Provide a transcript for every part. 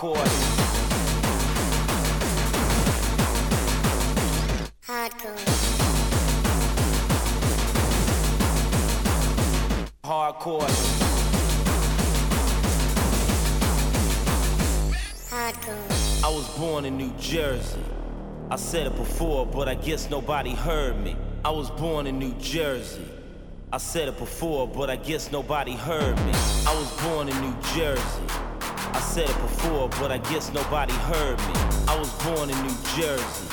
Hardcore. Hardcore. Hardcore. Hardcore. I was born in New Jersey. I said it before, but I guess nobody heard me. I was born in New Jersey. I said it before, but I guess nobody heard me. I was born in New Jersey. Said it before, but I guess nobody heard me. I was born in New Jersey.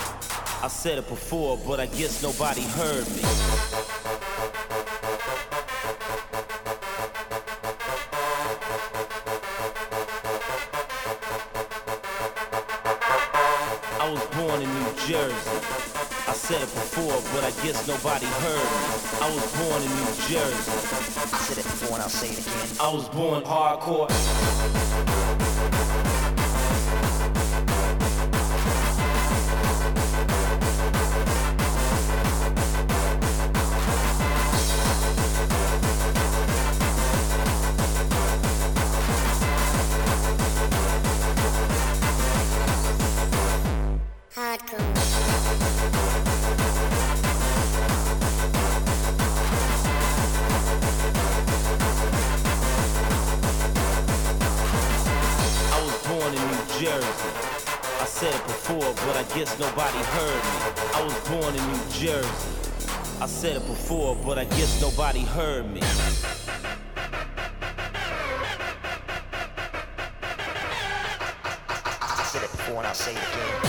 I said it before, but I guess nobody heard me. Said it before, but I guess nobody heard me. I was born in New Jersey. I said it before and I'll say it again. I was born. Hardcore. Said it before, but I guess nobody heard me. I said it before and I'll say it again.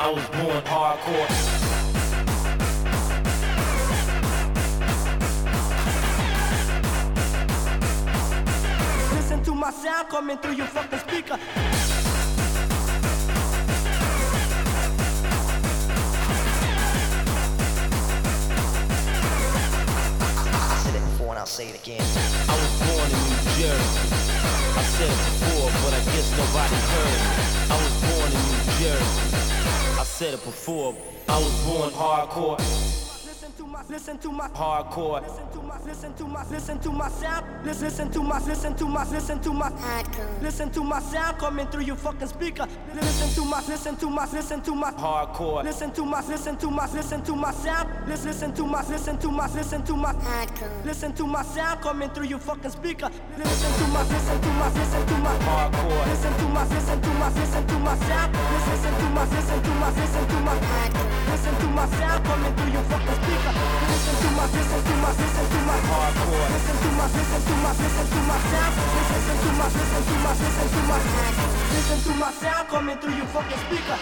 I was born hardcore. Listen to my sound coming through your fucking I'll say it again. I was born in New Jersey. I said it before, but I guess nobody heard. I was born in New Jersey. I said it before. I was born hardcore, my, listen to my, hardcore. listen to my, listen to my, listen to my sound. Listen, listen to my, listen to my, listen to my. Hardcore. Listen to my sound coming through your fucking speaker. Listen to my, listen to my, listen to my. Hardcore. Listen to my, listen to my, listen to my sound. Listen, listen to my, listen to my, listen to my. Hardcore. Listen to my sound coming through your fucking speaker. Listen to my, listen to my, listen to my. Hardcore. Listen to my, listen to my, listen to my sound. Listen, listen to my, listen to my, listen to my. Listen to my sound coming through your fucking speaker. Listen to my, listen to my, listen to my. Hardcore. Listen to my, listen to my, listen to my sound. Listen, to my, listen to my, listen to my. Listen to my sound coming through your fucking speaker.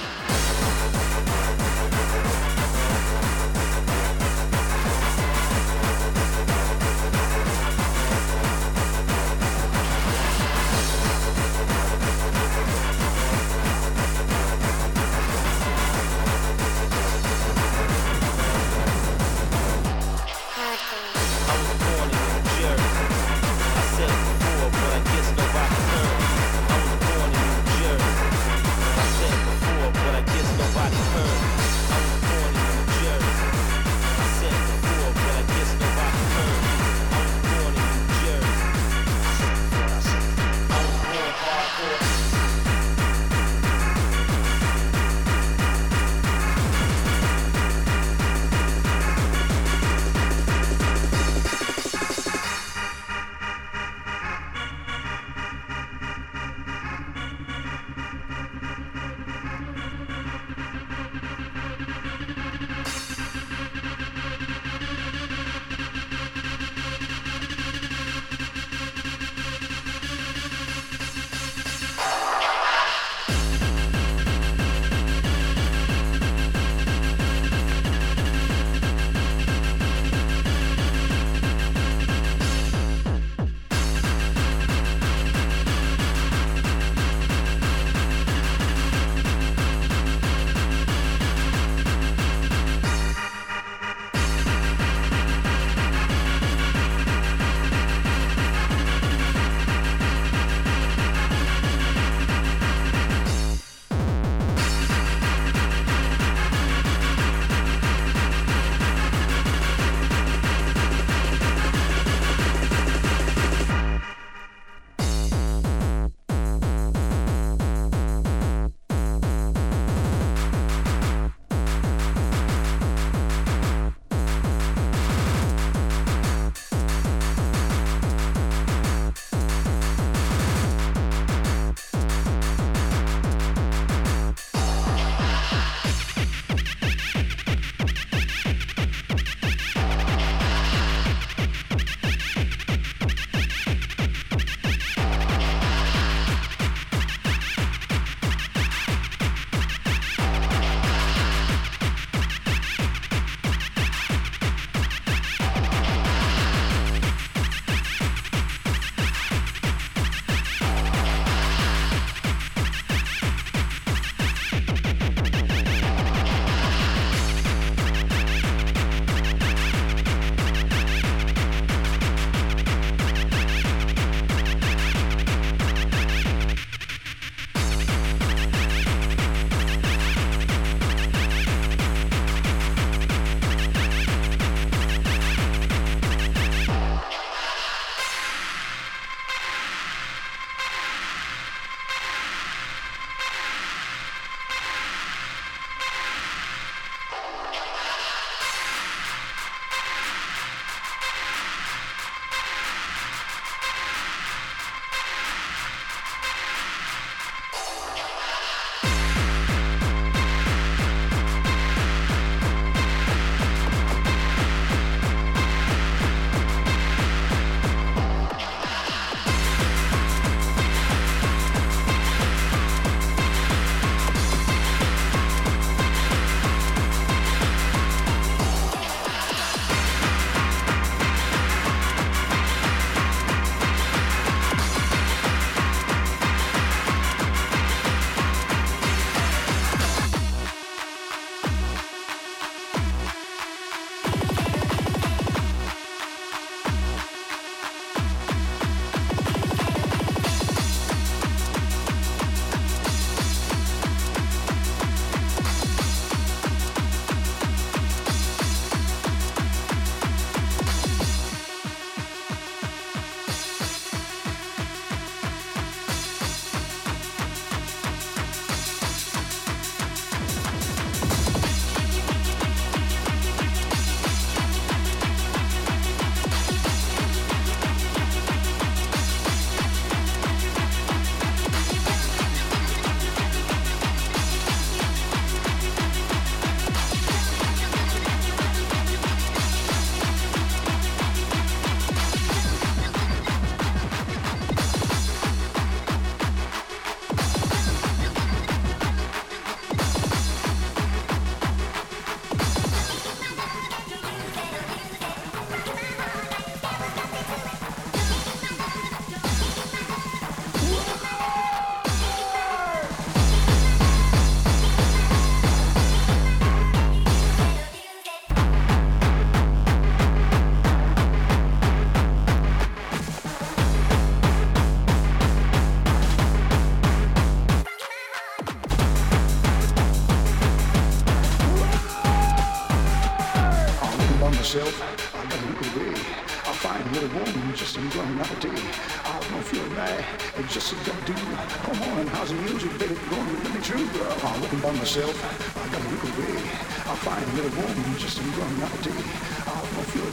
Just a good do. Come on, how's the music, baby? Going to me true, girl. I'm looking by myself, I got a little way. I'll find a little woman just to run out tea. I don't feel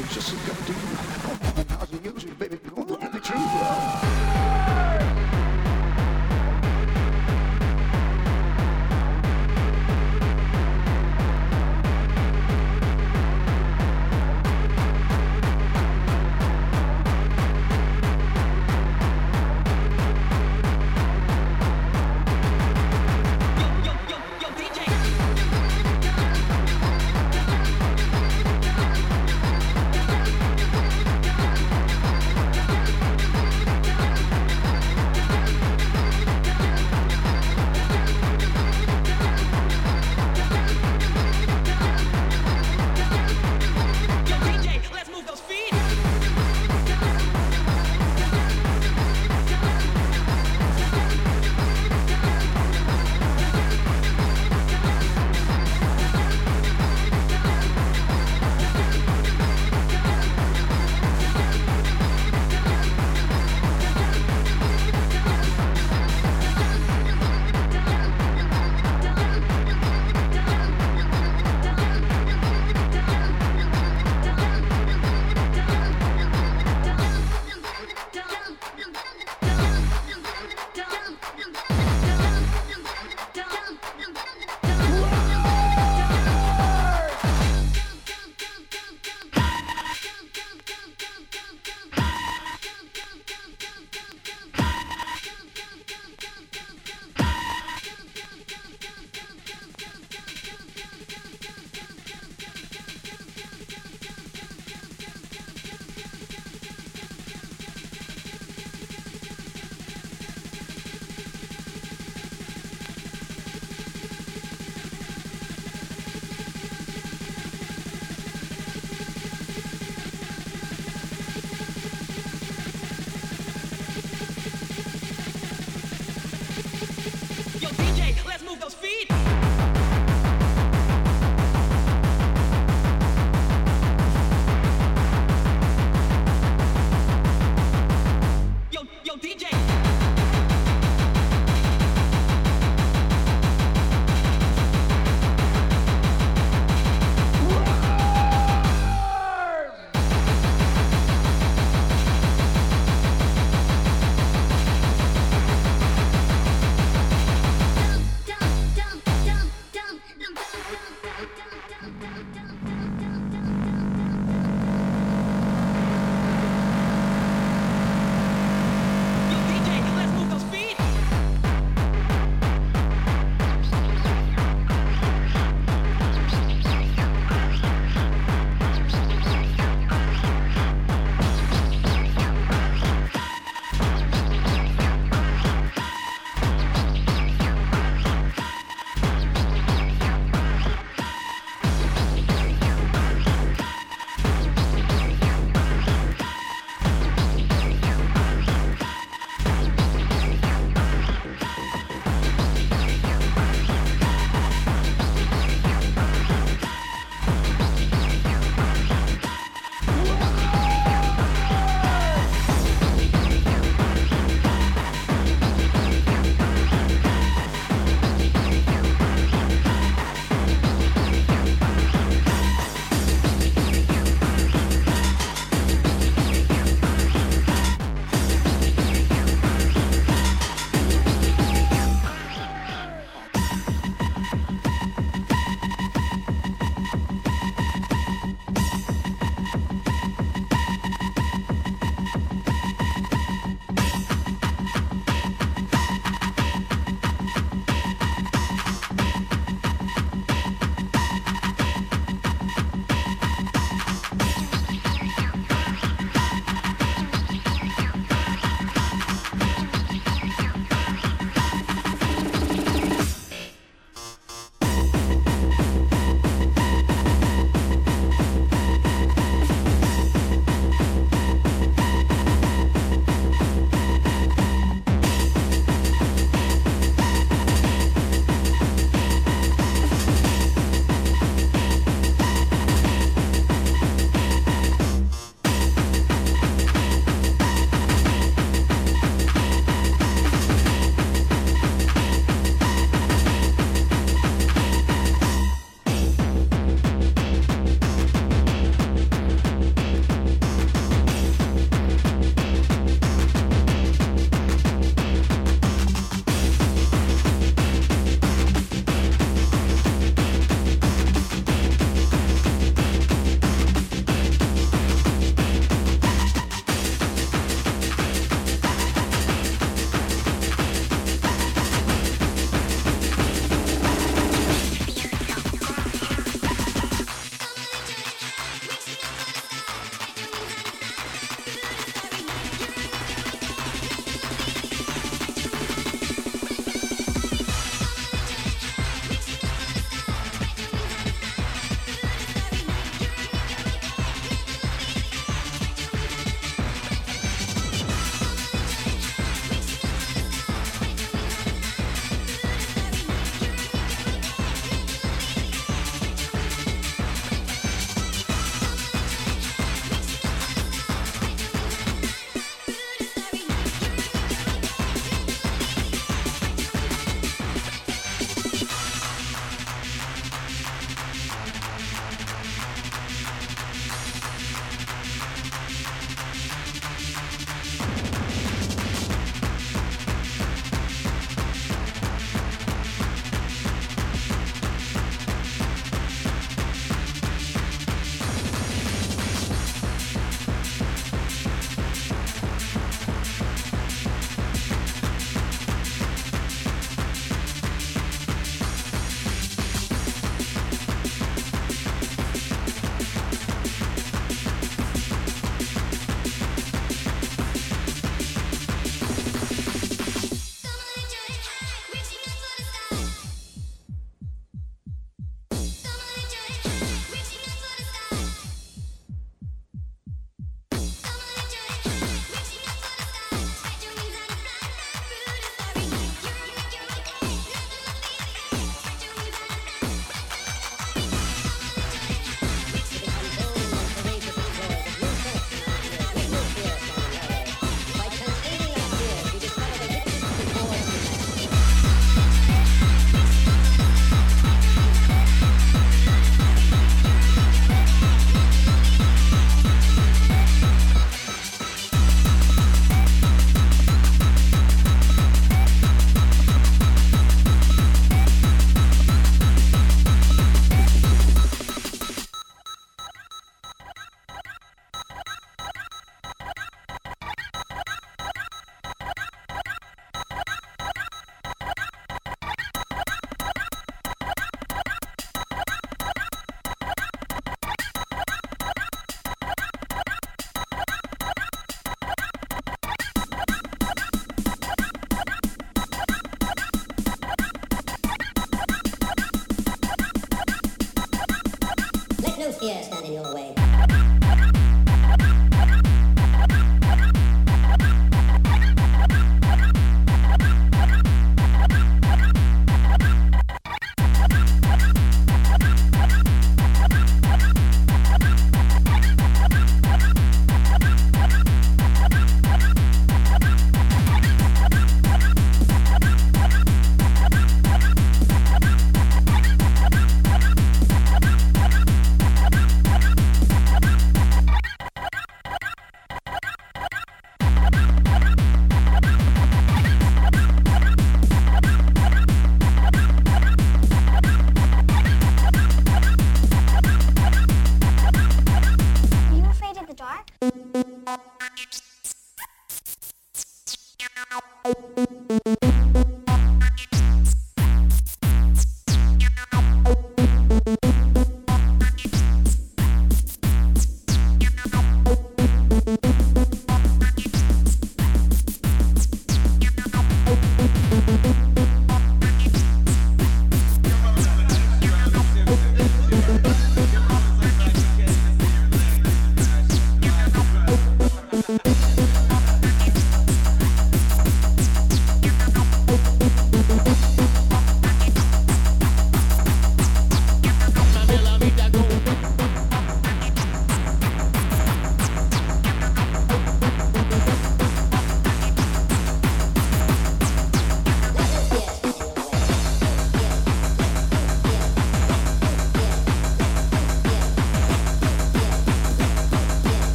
it's just a good do.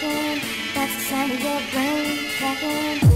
That's the sound of your brain cracking.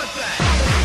want that.